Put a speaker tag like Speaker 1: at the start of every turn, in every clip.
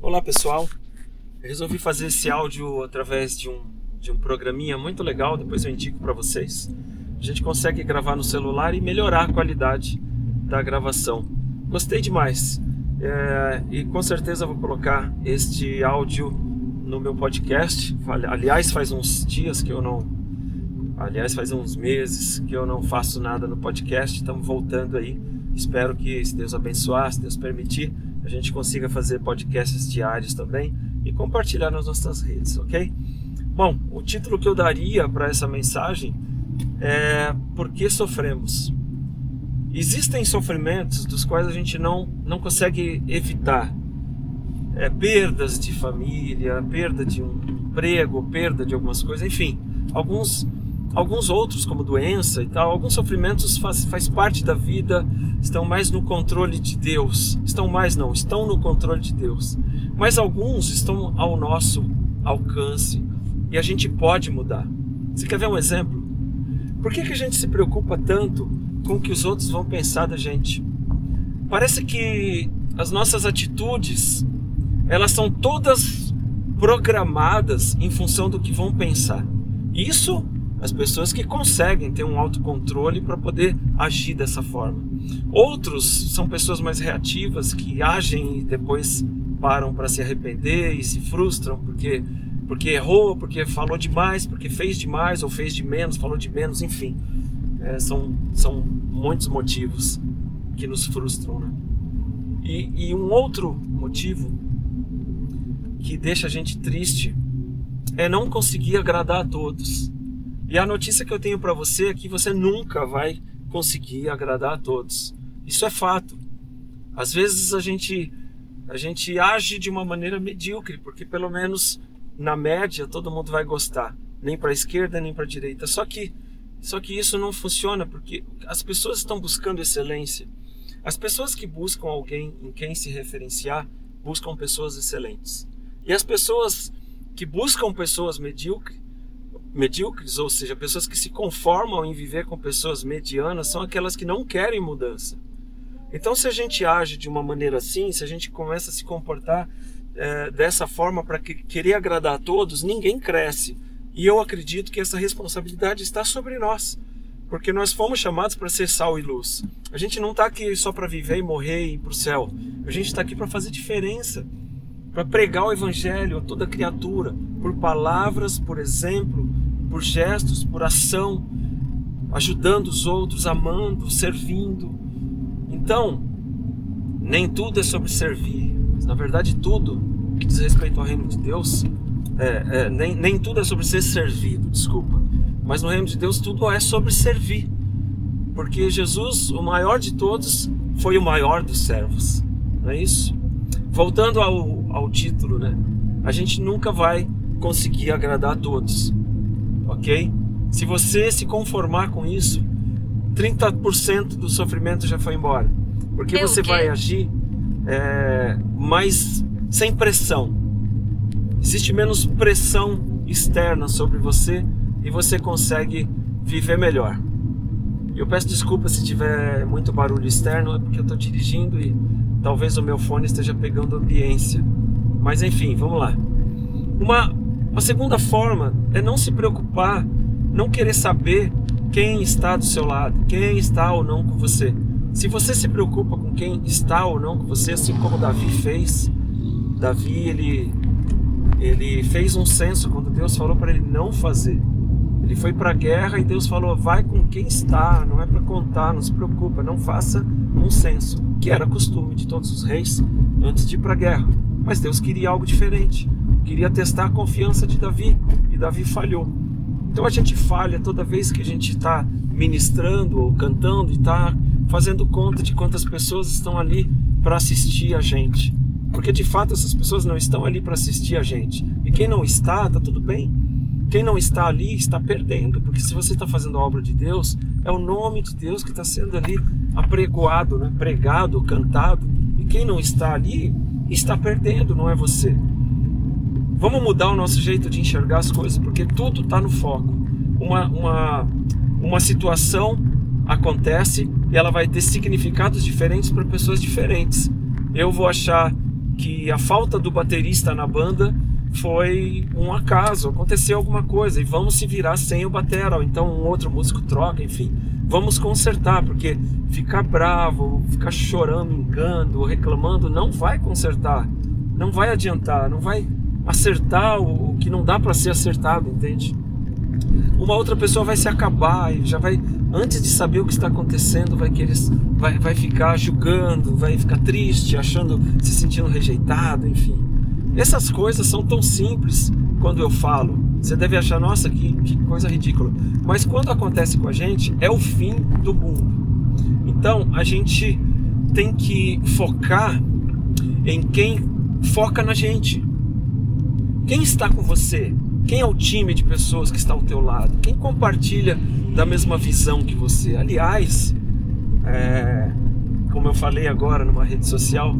Speaker 1: Olá pessoal, eu resolvi fazer esse áudio através de um, de um programinha muito legal, depois eu indico para vocês. A gente consegue gravar no celular e melhorar a qualidade da gravação. Gostei demais é, e com certeza vou colocar este áudio no meu podcast. Aliás, faz uns dias que eu não. Aliás, faz uns meses que eu não faço nada no podcast. Estamos voltando aí. Espero que, se Deus abençoar, se Deus permitir, a gente consiga fazer podcasts diários também e compartilhar nas nossas redes, ok? Bom, o título que eu daria para essa mensagem é Por que sofremos? Existem sofrimentos dos quais a gente não, não consegue evitar. É, perdas de família, perda de um emprego, perda de algumas coisas, enfim, alguns alguns outros como doença e tal, alguns sofrimentos faz, faz parte da vida, estão mais no controle de Deus, estão mais não, estão no controle de Deus, mas alguns estão ao nosso alcance e a gente pode mudar. Você quer ver um exemplo? Por que, que a gente se preocupa tanto com o que os outros vão pensar da gente? Parece que as nossas atitudes elas são todas programadas em função do que vão pensar. Isso as pessoas que conseguem ter um autocontrole para poder agir dessa forma. Outros são pessoas mais reativas que agem e depois param para se arrepender e se frustram porque porque errou, porque falou demais, porque fez demais ou fez de menos, falou de menos, enfim. É, são, são muitos motivos que nos frustram. Né? E, e um outro motivo que deixa a gente triste é não conseguir agradar a todos. E a notícia que eu tenho para você é que você nunca vai conseguir agradar a todos. Isso é fato. Às vezes a gente a gente age de uma maneira medíocre, porque pelo menos na média todo mundo vai gostar, nem para a esquerda nem para a direita. Só que só que isso não funciona porque as pessoas estão buscando excelência. As pessoas que buscam alguém em quem se referenciar buscam pessoas excelentes. E as pessoas que buscam pessoas medíocres medíocres, ou seja, pessoas que se conformam em viver com pessoas medianas, são aquelas que não querem mudança. Então, se a gente age de uma maneira assim, se a gente começa a se comportar é, dessa forma para que, querer agradar a todos, ninguém cresce. E eu acredito que essa responsabilidade está sobre nós, porque nós fomos chamados para ser sal e luz. A gente não está aqui só para viver e morrer e ir para o céu. A gente está aqui para fazer diferença, para pregar o evangelho a toda criatura, por palavras, por exemplo, por gestos, por ação, ajudando os outros, amando, servindo. Então, nem tudo é sobre servir, mas na verdade tudo que diz respeito ao reino de Deus, é, é, nem, nem tudo é sobre ser servido, desculpa, mas no reino de Deus tudo é sobre servir, porque Jesus, o maior de todos, foi o maior dos servos, não é isso? Voltando ao, ao título, né? A gente nunca vai conseguir agradar a todos ok? Se você se conformar com isso, 30% do sofrimento já foi embora. Porque você vai agir é, mais sem pressão. Existe menos pressão externa sobre você e você consegue viver melhor. Eu peço desculpa se tiver muito barulho externo, é porque eu estou dirigindo e talvez o meu fone esteja pegando ambiência. Mas enfim, vamos lá. Uma a segunda forma é não se preocupar, não querer saber quem está do seu lado, quem está ou não com você. Se você se preocupa com quem está ou não com você, assim como Davi fez, Davi ele ele fez um censo quando Deus falou para ele não fazer. Ele foi para a guerra e Deus falou: vai com quem está, não é para contar, não se preocupa, não faça um censo, que era costume de todos os reis antes de ir para a guerra. Mas Deus queria algo diferente queria testar a confiança de Davi e Davi falhou. Então a gente falha toda vez que a gente está ministrando ou cantando e está fazendo conta de quantas pessoas estão ali para assistir a gente. Porque de fato essas pessoas não estão ali para assistir a gente. E quem não está, está tudo bem. Quem não está ali está perdendo, porque se você está fazendo a obra de Deus, é o nome de Deus que está sendo ali apregoado, né? pregado, cantado. E quem não está ali está perdendo, não é você. Vamos mudar o nosso jeito de enxergar as coisas, porque tudo está no foco. Uma, uma, uma situação acontece e ela vai ter significados diferentes para pessoas diferentes. Eu vou achar que a falta do baterista na banda foi um acaso, aconteceu alguma coisa e vamos se virar sem o batera, ou então um outro músico troca, enfim. Vamos consertar, porque ficar bravo, ficar chorando, engando, reclamando não vai consertar, não vai adiantar, não vai acertar o que não dá para ser acertado, entende? Uma outra pessoa vai se acabar e já vai, antes de saber o que está acontecendo, vai querer, vai, vai ficar julgando, vai ficar triste, achando, se sentindo rejeitado, enfim. Essas coisas são tão simples quando eu falo. Você deve achar, nossa, que, que coisa ridícula. Mas quando acontece com a gente, é o fim do mundo. Então a gente tem que focar em quem foca na gente. Quem está com você? Quem é o time de pessoas que está ao teu lado? Quem compartilha da mesma visão que você? Aliás, é, como eu falei agora numa rede social,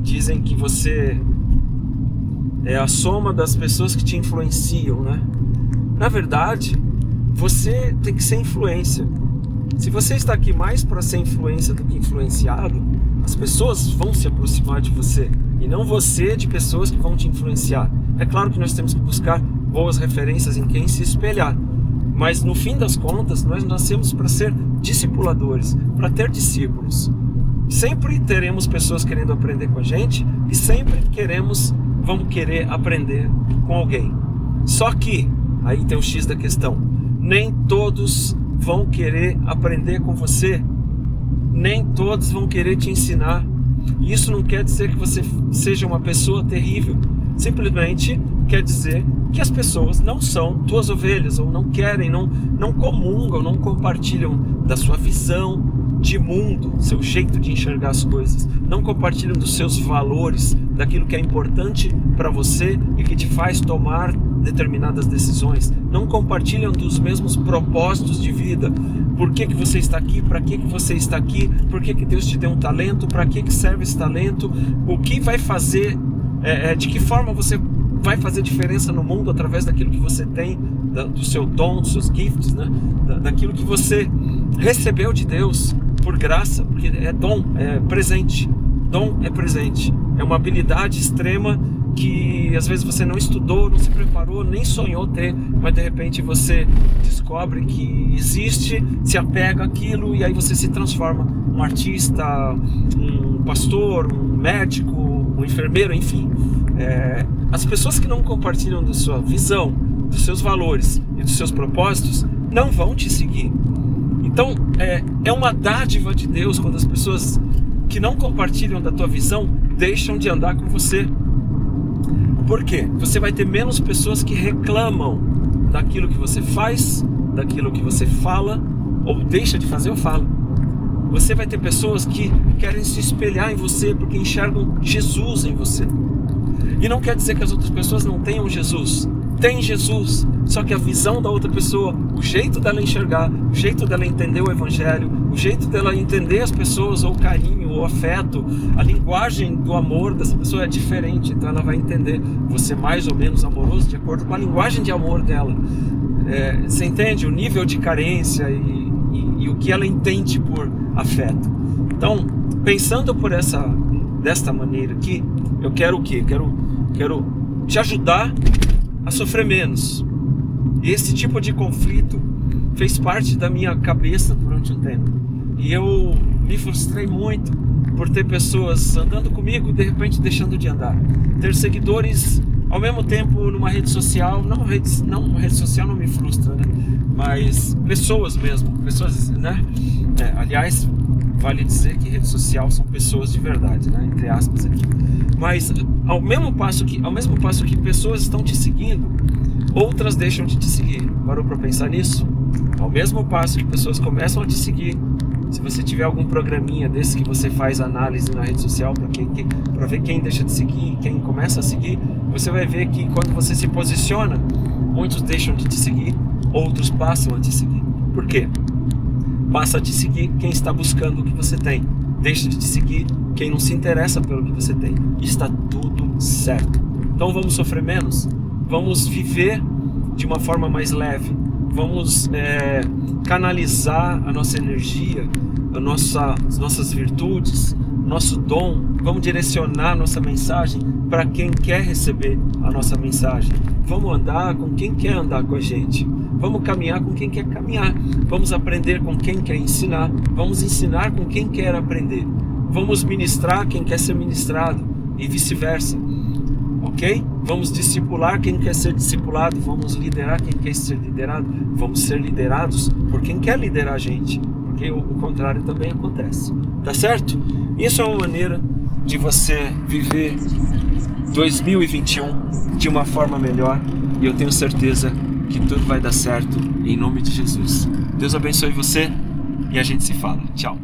Speaker 1: dizem que você é a soma das pessoas que te influenciam, né? Na verdade, você tem que ser influência. Se você está aqui mais para ser influência do que influenciado, as pessoas vão se aproximar de você e não você de pessoas que vão te influenciar. É claro que nós temos que buscar boas referências em quem se espelhar, mas no fim das contas, nós nascemos para ser discipuladores, para ter discípulos. Sempre teremos pessoas querendo aprender com a gente e sempre queremos vamos querer aprender com alguém. Só que, aí tem o X da questão, nem todos vão querer aprender com você, nem todos vão querer te ensinar. Isso não quer dizer que você seja uma pessoa terrível, simplesmente quer dizer que as pessoas não são tuas ovelhas, ou não querem, não, não comungam, não compartilham da sua visão, de mundo, seu jeito de enxergar as coisas, não compartilham dos seus valores, daquilo que é importante para você e que te faz tomar determinadas decisões, não compartilham dos mesmos propósitos de vida. Por que, que você está aqui? Para que, que você está aqui? Por que, que Deus te deu um talento? Para que, que serve esse talento? O que vai fazer? É, é, de que forma você vai fazer diferença no mundo através daquilo que você tem, da, do seu dom, dos seus gifts, né? Da, daquilo que você recebeu de Deus por graça, porque é dom, é presente. Dom é presente. É uma habilidade extrema que às vezes você não estudou, não se preparou, nem sonhou ter, mas de repente você descobre que existe, se apega àquilo e aí você se transforma um artista, um pastor, um médico, um enfermeiro, enfim. É, as pessoas que não compartilham da sua visão, dos seus valores e dos seus propósitos não vão te seguir. Então, é, é uma dádiva de Deus quando as pessoas que não compartilham da tua visão deixam de andar com você. Por quê? Você vai ter menos pessoas que reclamam daquilo que você faz, daquilo que você fala, ou deixa de fazer ou fala. Você vai ter pessoas que querem se espelhar em você porque enxergam Jesus em você. E não quer dizer que as outras pessoas não tenham Jesus tem Jesus, só que a visão da outra pessoa, o jeito dela enxergar, o jeito dela entender o Evangelho, o jeito dela entender as pessoas, ou o carinho, ou o afeto, a linguagem do amor dessa pessoa é diferente, então ela vai entender você mais ou menos amoroso de acordo com a linguagem de amor dela. É, você entende o nível de carência e, e, e o que ela entende por afeto. Então, pensando por essa desta maneira aqui, eu quero o quê? Quero, quero te ajudar a sofrer menos. Esse tipo de conflito fez parte da minha cabeça durante um tempo. E eu me frustrei muito por ter pessoas andando comigo e de repente deixando de andar. Ter seguidores ao mesmo tempo numa rede social, não rede, não rede social não me frustra, né? Mas pessoas mesmo, pessoas, né? É, aliás, vale dizer que rede social são pessoas de verdade, né? Entre aspas aqui. Mas ao mesmo passo que, ao mesmo passo que pessoas estão te seguindo, outras deixam de te seguir. Parou para pensar nisso? Ao mesmo passo que pessoas começam a te seguir, se você tiver algum programinha desse que você faz análise na rede social para ver quem deixa de seguir, quem começa a seguir, você vai ver que quando você se posiciona, muitos deixam de te seguir, outros passam a te seguir. Por quê? Passa a te seguir quem está buscando o que você tem. Deixa de te seguir quem não se interessa pelo que você tem. Está tudo certo. Então vamos sofrer menos? Vamos viver de uma forma mais leve. Vamos é, canalizar a nossa energia, a nossa, as nossas virtudes, nosso dom, vamos direcionar a nossa mensagem para quem quer receber a nossa mensagem. Vamos andar com quem quer andar com a gente. Vamos caminhar com quem quer caminhar. Vamos aprender com quem quer ensinar. Vamos ensinar com quem quer aprender. Vamos ministrar quem quer ser ministrado e vice-versa. Ok? Vamos discipular quem quer ser discipulado. Vamos liderar quem quer ser liderado. Vamos ser liderados por quem quer liderar a gente. Porque o, o contrário também acontece. Tá certo? Isso é uma maneira de você viver 2021 de uma forma melhor e eu tenho certeza que tudo vai dar certo em nome de Jesus. Deus abençoe você e a gente se fala. Tchau.